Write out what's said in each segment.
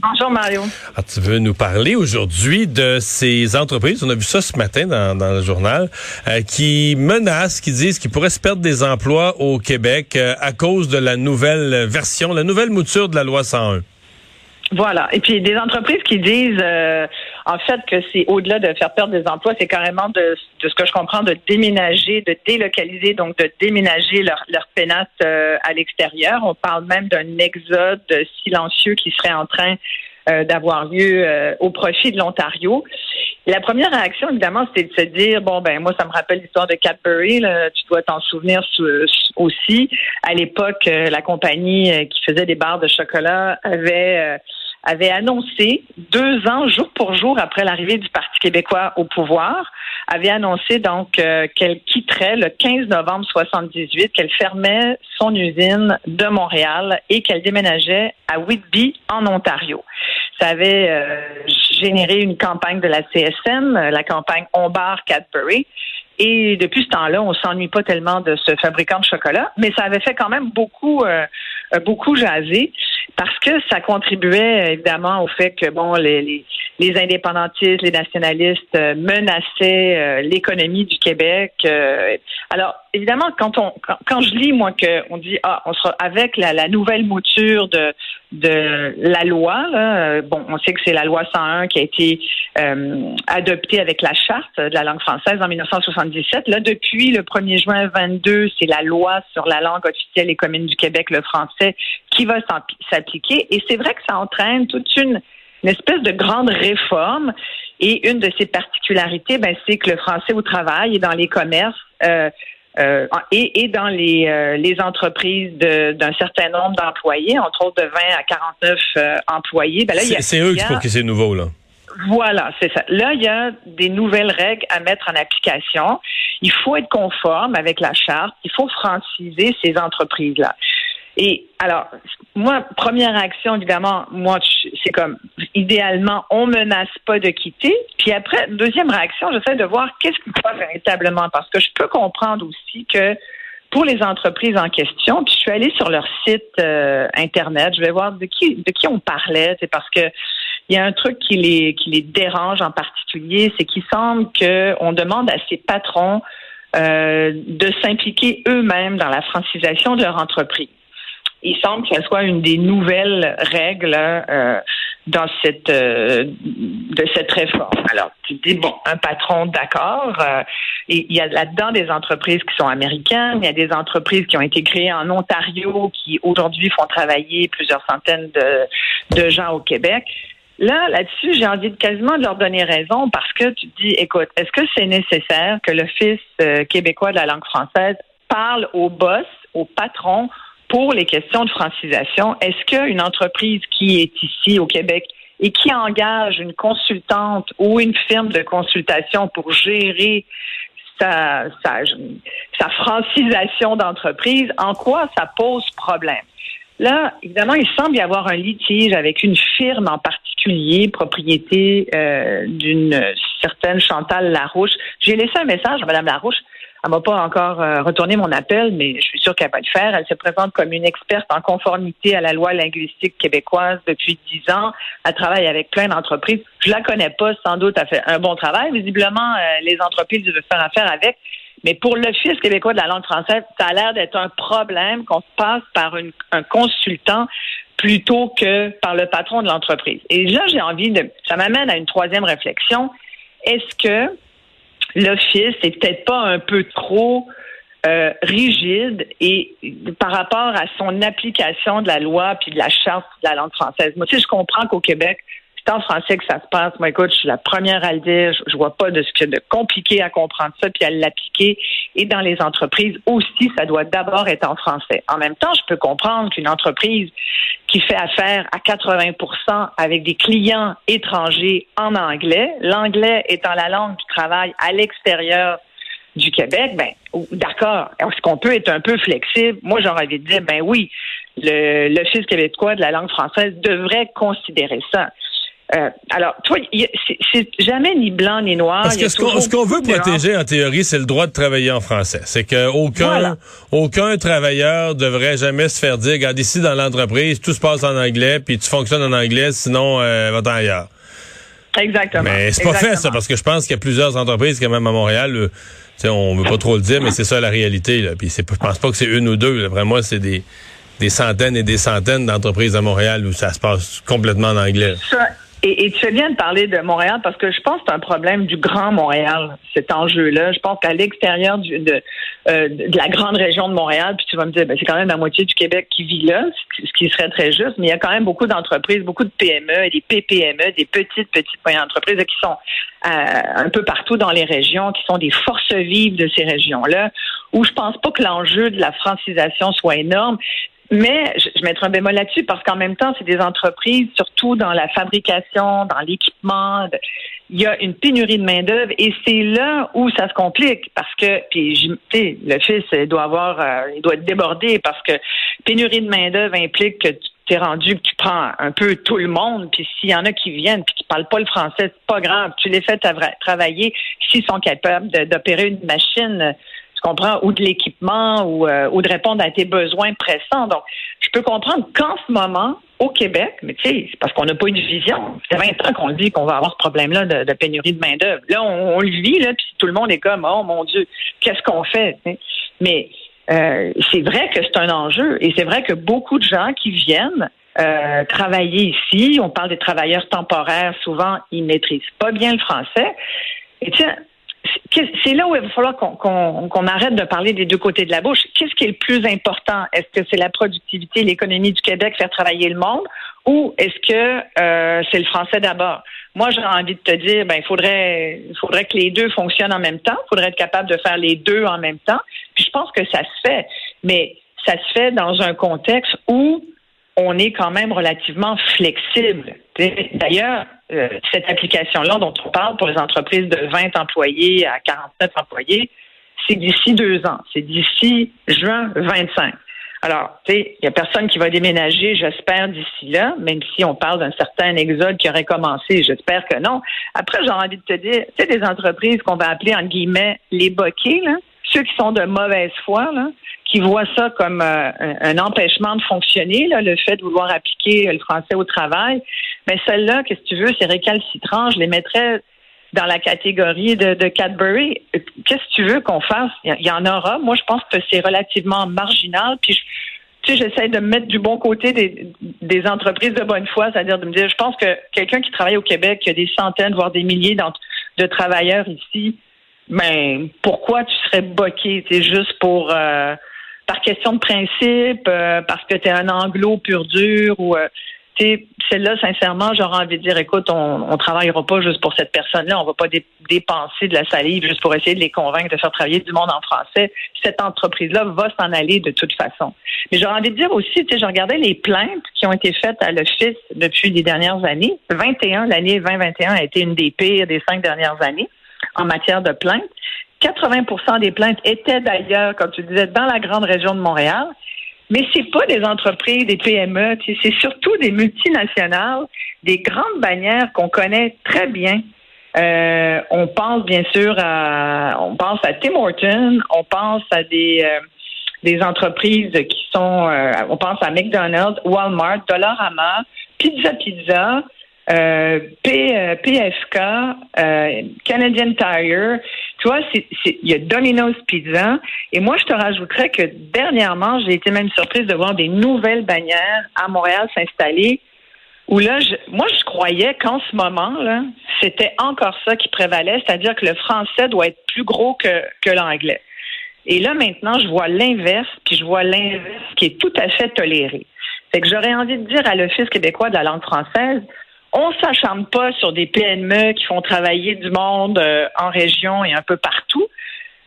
Bonjour Mario. Ah, tu veux nous parler aujourd'hui de ces entreprises, on a vu ça ce matin dans, le journal, euh, qui menacent, qui disent qu'ils pourraient se perdre des emplois au Québec euh, à cause de la nouvelle version, la nouvelle mouture de la loi 101. Voilà. Et puis des entreprises qui disent euh, en fait que c'est au-delà de faire perdre des emplois, c'est carrément de, de ce que je comprends de déménager, de délocaliser, donc de déménager leur, leur pénasse euh, à l'extérieur. On parle même d'un exode silencieux qui serait en train euh, d'avoir lieu euh, au profit de l'Ontario. La première réaction, évidemment, c'était de se dire bon ben moi ça me rappelle l'histoire de Cadbury, là, tu dois t'en souvenir aussi. À l'époque, la compagnie qui faisait des barres de chocolat avait avait annoncé deux ans, jour pour jour après l'arrivée du Parti québécois au pouvoir, avait annoncé donc euh, qu'elle quitterait le 15 novembre 78, qu'elle fermait son usine de Montréal et qu'elle déménageait à Whitby en Ontario. Ça avait euh, généré une campagne de la CSN, la campagne On Cadbury. Et depuis ce temps-là, on s'ennuie pas tellement de ce fabricant de chocolat, mais ça avait fait quand même beaucoup, euh, beaucoup jaser parce que ça contribuait évidemment au fait que bon les, les, indépendantistes, les nationalistes euh, menaçaient euh, l'économie du Québec. Euh. alors évidemment quand on quand, je lis moi que on dit ah on sera avec la, la nouvelle mouture de de la loi là, bon on sait que c'est la loi 101 qui a été adoptée avec la charte de la langue française en 1977 là depuis le 1er juin 22 c'est la loi sur la langue officielle et commune du Québec le français qui va s'appliquer. Et c'est vrai que ça entraîne toute une, espèce de grande réforme. Et une de ses particularités, ben, c'est que le français au travail et dans les commerces euh, euh, et, et, dans les, euh, les entreprises d'un certain nombre d'employés, entre autres de 20 à 49 euh, employés. Ben c'est eux pour que c'est nouveau, là. Voilà, c'est ça. Là, il y a des nouvelles règles à mettre en application. Il faut être conforme avec la charte. Il faut franciser ces entreprises-là. Et alors, moi, première réaction, évidemment, moi, c'est comme, idéalement, on menace pas de quitter. Puis après, deuxième réaction, j'essaie de voir qu'est-ce se passe véritablement. Parce que je peux comprendre aussi que pour les entreprises en question, puis je suis allée sur leur site euh, internet, je vais voir de qui de qui on parlait, c'est parce que il y a un truc qui les qui les dérange en particulier, c'est qu'il semble qu'on demande à ces patrons euh, de s'impliquer eux-mêmes dans la francisation de leur entreprise il semble que ce soit une des nouvelles règles euh, dans cette euh, de cette réforme. Alors, tu dis bon, un patron d'accord. Euh, il y a là-dedans des entreprises qui sont américaines, il y a des entreprises qui ont été créées en Ontario qui aujourd'hui font travailler plusieurs centaines de, de gens au Québec. Là, là-dessus, j'ai envie de quasiment de leur donner raison parce que tu dis, écoute, est-ce que c'est nécessaire que l'Office québécois de la langue française parle aux boss, aux patrons, pour les questions de francisation. Est-ce qu'une entreprise qui est ici au Québec et qui engage une consultante ou une firme de consultation pour gérer sa, sa, sa francisation d'entreprise, en quoi ça pose problème? Là, évidemment, il semble y avoir un litige avec une firme en particulier, propriété euh, d'une certaine Chantal Larouche. J'ai laissé un message à Mme Larouche. Elle m'a pas encore euh, retourné mon appel, mais je suis sûre qu'elle va le faire. Elle se présente comme une experte en conformité à la loi linguistique québécoise depuis dix ans. Elle travaille avec plein d'entreprises. Je la connais pas, sans doute, elle fait un bon travail. Visiblement, euh, les entreprises veulent faire affaire avec. Mais pour l'Office québécois de la langue française, ça a l'air d'être un problème qu'on passe par un consultant plutôt que par le patron de l'entreprise. Et là, j'ai envie de... Ça m'amène à une troisième réflexion. Est-ce que l'Office est peut-être pas un peu trop euh, rigide et par rapport à son application de la loi puis de la charte de la langue française. Moi, tu je comprends qu'au Québec, en français que ça se passe. Moi, écoute, je suis la première à le dire. Je, vois pas de ce qu'il y a de compliqué à comprendre ça puis à l'appliquer. Et dans les entreprises aussi, ça doit d'abord être en français. En même temps, je peux comprendre qu'une entreprise qui fait affaire à 80% avec des clients étrangers en anglais, l'anglais étant la langue du travail à l'extérieur du Québec, ben d'accord. Est-ce qu'on peut être un peu flexible? Moi, j'aurais envie de dire, ben oui, l'Office québécois de la langue française devrait considérer ça. Euh, alors, toi, c'est jamais ni blanc ni noir. Parce que ce qu'on veut protéger en théorie, c'est le droit de travailler en français. C'est que aucun aucun travailleur devrait jamais se faire dire, regarde ici dans l'entreprise, tout se passe en anglais, puis tu fonctionnes en anglais, sinon euh, va-t'en ailleurs. Exactement. Mais c'est pas fait ça, parce que je pense qu'il y a plusieurs entreprises quand même à Montréal. Euh, on veut pas trop le dire, mais c'est ça la réalité. Là. Puis je pense pas que c'est une ou deux. Vraiment, c'est des des centaines et des centaines d'entreprises à Montréal où ça se passe complètement en anglais. Et, et, tu fais bien de parler de Montréal parce que je pense que c'est un problème du Grand Montréal, cet enjeu-là. Je pense qu'à l'extérieur de, euh, de la grande région de Montréal, puis tu vas me dire, ben, c'est quand même la moitié du Québec qui vit là, ce qui serait très juste, mais il y a quand même beaucoup d'entreprises, beaucoup de PME, des PPME, des petites, petites moyennes entreprises qui sont euh, un peu partout dans les régions, qui sont des forces vives de ces régions-là, où je pense pas que l'enjeu de la francisation soit énorme. Mais je, je mettrai un bémol là-dessus parce qu'en même temps, c'est des entreprises, surtout dans la fabrication, dans l'équipement. Il y a une pénurie de main-d'œuvre et c'est là où ça se complique parce que, puis, le fils doit avoir, euh, il doit être débordé parce que pénurie de main-d'œuvre implique que tu t'es rendu que tu prends un peu tout le monde, puis s'il y en a qui viennent puis qui parlent pas le français, c'est pas grave. Tu les fais travailler s'ils sont capables d'opérer une machine tu comprends, ou de l'équipement ou, euh, ou de répondre à tes besoins pressants. Donc, je peux comprendre qu'en ce moment, au Québec, mais tu sais, c'est parce qu'on n'a pas eu de vision. C'est 20 ans qu'on le dit qu'on va avoir ce problème-là de, pénurie de main-d'œuvre. Là, on, le vit, là, puis tout le monde est comme Oh mon Dieu, qu'est-ce qu'on fait? Mais euh, c'est vrai que c'est un enjeu et c'est vrai que beaucoup de gens qui viennent euh, travailler ici, on parle des travailleurs temporaires, souvent ils maîtrisent pas bien le français. Et tiens, c'est là où il va falloir qu'on arrête de parler des deux côtés de la bouche. Qu'est-ce qui est le plus important? Est-ce que c'est la productivité, l'économie du Québec, faire travailler le monde, ou est-ce que euh, c'est le français d'abord? Moi, j'ai envie de te dire, ben, il faudrait, faudrait que les deux fonctionnent en même temps. Il faudrait être capable de faire les deux en même temps. Puis je pense que ça se fait, mais ça se fait dans un contexte où on est quand même relativement flexible. D'ailleurs, euh, cette application-là dont on parle pour les entreprises de 20 employés à 47 employés, c'est d'ici deux ans. C'est d'ici juin 25. Alors, tu sais, il n'y a personne qui va déménager, j'espère, d'ici là, même si on parle d'un certain exode qui aurait commencé, j'espère que non. Après, j'ai envie de te dire, tu sais, des entreprises qu'on va appeler, en guillemets, les boquets, ceux qui sont de mauvaise foi, là, qui voient ça comme euh, un, empêchement de fonctionner, le fait de vouloir appliquer le français au travail, mais celle-là, qu'est-ce que tu veux, c'est récalcitrant, je les mettrais dans la catégorie de, Cadbury. Qu'est-ce que tu veux qu'on fasse? Il y en aura. Moi, je pense que c'est relativement marginal. Puis, tu sais, j'essaie de me mettre du bon côté des, des entreprises de bonne foi, c'est-à-dire de me dire, je pense que quelqu'un qui travaille au Québec, qui a des centaines, voire des milliers de travailleurs ici, ben pourquoi tu serais boqué? C'est juste pour euh, par question de principe, euh, parce que tu es un anglo pur dur ou euh, celle-là, sincèrement, j'aurais envie de dire, écoute, on ne travaillera pas juste pour cette personne-là, on va pas dépenser de la salive juste pour essayer de les convaincre de faire travailler du monde en français. Cette entreprise-là va s'en aller de toute façon. Mais j'aurais envie de dire aussi, tu sais, je regardais les plaintes qui ont été faites à l'Office depuis les dernières années. 21, l'année 2021 a été une des pires des cinq dernières années en matière de plaintes. 80% des plaintes étaient d'ailleurs, comme tu disais, dans la grande région de Montréal. Mais c'est pas des entreprises, des PME, c'est surtout des multinationales, des grandes bannières qu'on connaît très bien. Euh, on pense bien sûr à, on pense à Tim Horton, on pense à des euh, des entreprises qui sont, euh, on pense à McDonald's, Walmart, Dollarama, Pizza Pizza, euh, PFK, Canadian Tire. Il y a Domino's Pizza. Et moi, je te rajouterais que dernièrement, j'ai été même surprise de voir des nouvelles bannières à Montréal s'installer. Où là, je, moi, je croyais qu'en ce moment, c'était encore ça qui prévalait, c'est-à-dire que le français doit être plus gros que, que l'anglais. Et là, maintenant, je vois l'inverse, puis je vois l'inverse qui est tout à fait toléré. Fait que j'aurais envie de dire à l'Office québécois de la langue française, on s'acharne pas sur des PME qui font travailler du monde euh, en région et un peu partout.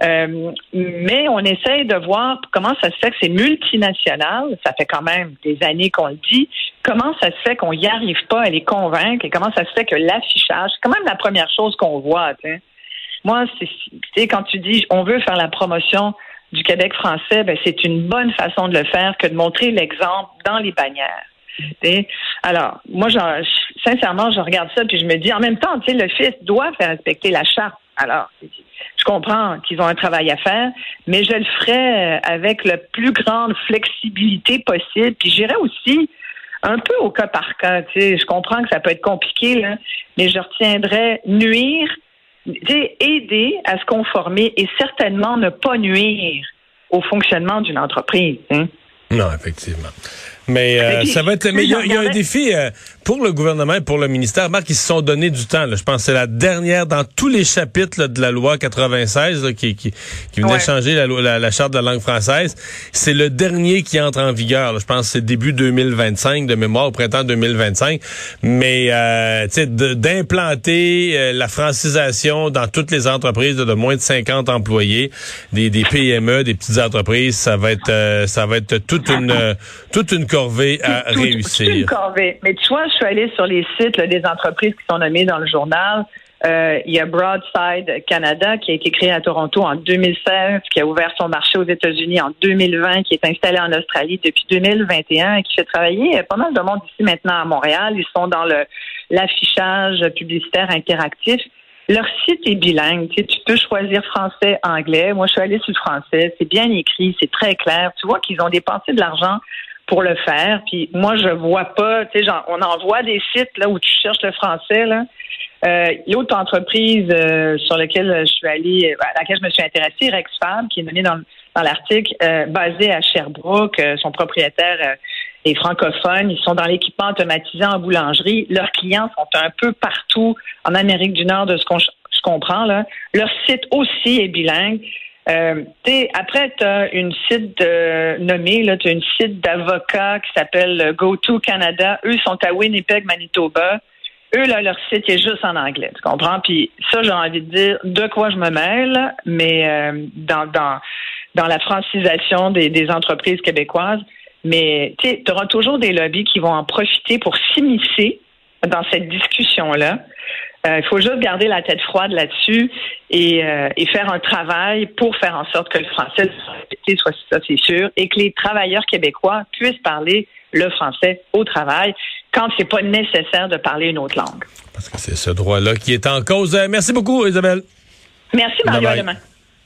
Euh, mais on essaye de voir comment ça se fait que c'est multinational, ça fait quand même des années qu'on le dit, comment ça se fait qu'on n'y arrive pas à les convaincre et comment ça se fait que l'affichage, c'est quand même la première chose qu'on voit. Moi, c'est quand tu dis on veut faire la promotion du Québec français, ben, c'est une bonne façon de le faire que de montrer l'exemple dans les bannières. Alors, moi, sincèrement, je regarde ça puis je me dis, en même temps, le fils doit faire respecter la charte. Alors, je comprends qu'ils ont un travail à faire, mais je le ferai avec la plus grande flexibilité possible. Puis j'irai aussi un peu au cas par cas. Je comprends que ça peut être compliqué, là, mais je retiendrai nuire, aider à se conformer et certainement ne pas nuire au fonctionnement d'une entreprise. Hein. Non, effectivement. Mais euh, ça va être. Mais il y, a un défi euh, pour le gouvernement et pour le ministère. Marc, ils se sont donné du temps. Là. Je pense que c'est la dernière dans tous les chapitres de la loi 96 qui, qui, qui venait changer la, la, charte de la langue française. C'est le dernier qui entre en vigueur. Je pense que c'est début 2025 de mémoire, au printemps 2025. Mais euh, d'implanter euh, la francisation dans toutes les entreprises de, moins de 50 employés, des, des PME, des petites entreprises, ça va être ça va être toute une toute une corvée à réussir. une corvée. Mais tu vois, je suis allée sur les sites des entreprises qui sont nommées dans le journal. Euh, il y a Broadside Canada qui a été créé à Toronto en 2016, qui a ouvert son marché aux États-Unis en 2020, qui est installé en Australie depuis 2021 et qui fait travailler pas mal de monde ici maintenant à Montréal. Ils sont dans le l'affichage publicitaire interactif. Leur site est bilingue. Tu, tu peux choisir français, anglais. Moi, je suis allée sur le français. C'est bien écrit, c'est très clair. Tu vois qu'ils ont dépensé de l'argent pour le faire. Puis moi, je vois pas, tu sais, on envoie des sites là où tu cherches le français là. Euh, L'autre entreprise euh, sur laquelle je suis allée, à laquelle je me suis intéressée, Rexfab, qui est donnée dans, l'article, euh, basée à Sherbrooke, euh, son propriétaire est francophone. Ils sont dans l'équipement automatisé en boulangerie. Leurs clients sont un peu partout en Amérique du Nord, de ce qu'on comprend là. Leur site aussi est bilingue. Euh, après, tu as une site de, nommée, tu as une site d'avocats qui s'appelle GoTo Canada. Eux sont à Winnipeg, Manitoba. Eux, là, leur site est juste en anglais, tu comprends? Puis ça, j'ai envie de dire de quoi je me mêle, mais euh, dans, dans, dans la francisation des, des entreprises québécoises. Mais tu auras toujours des lobbies qui vont en profiter pour s'immiscer dans cette discussion-là. Euh, il faut juste garder la tête froide là-dessus et, euh, et, faire un travail pour faire en sorte que le français soit ça, c'est sûr, et que les travailleurs québécois puissent parler le français au travail quand c'est pas nécessaire de parler une autre langue. Parce que c'est ce droit-là qui est en cause. Euh, merci beaucoup, Isabelle. Merci, Mario. Demain.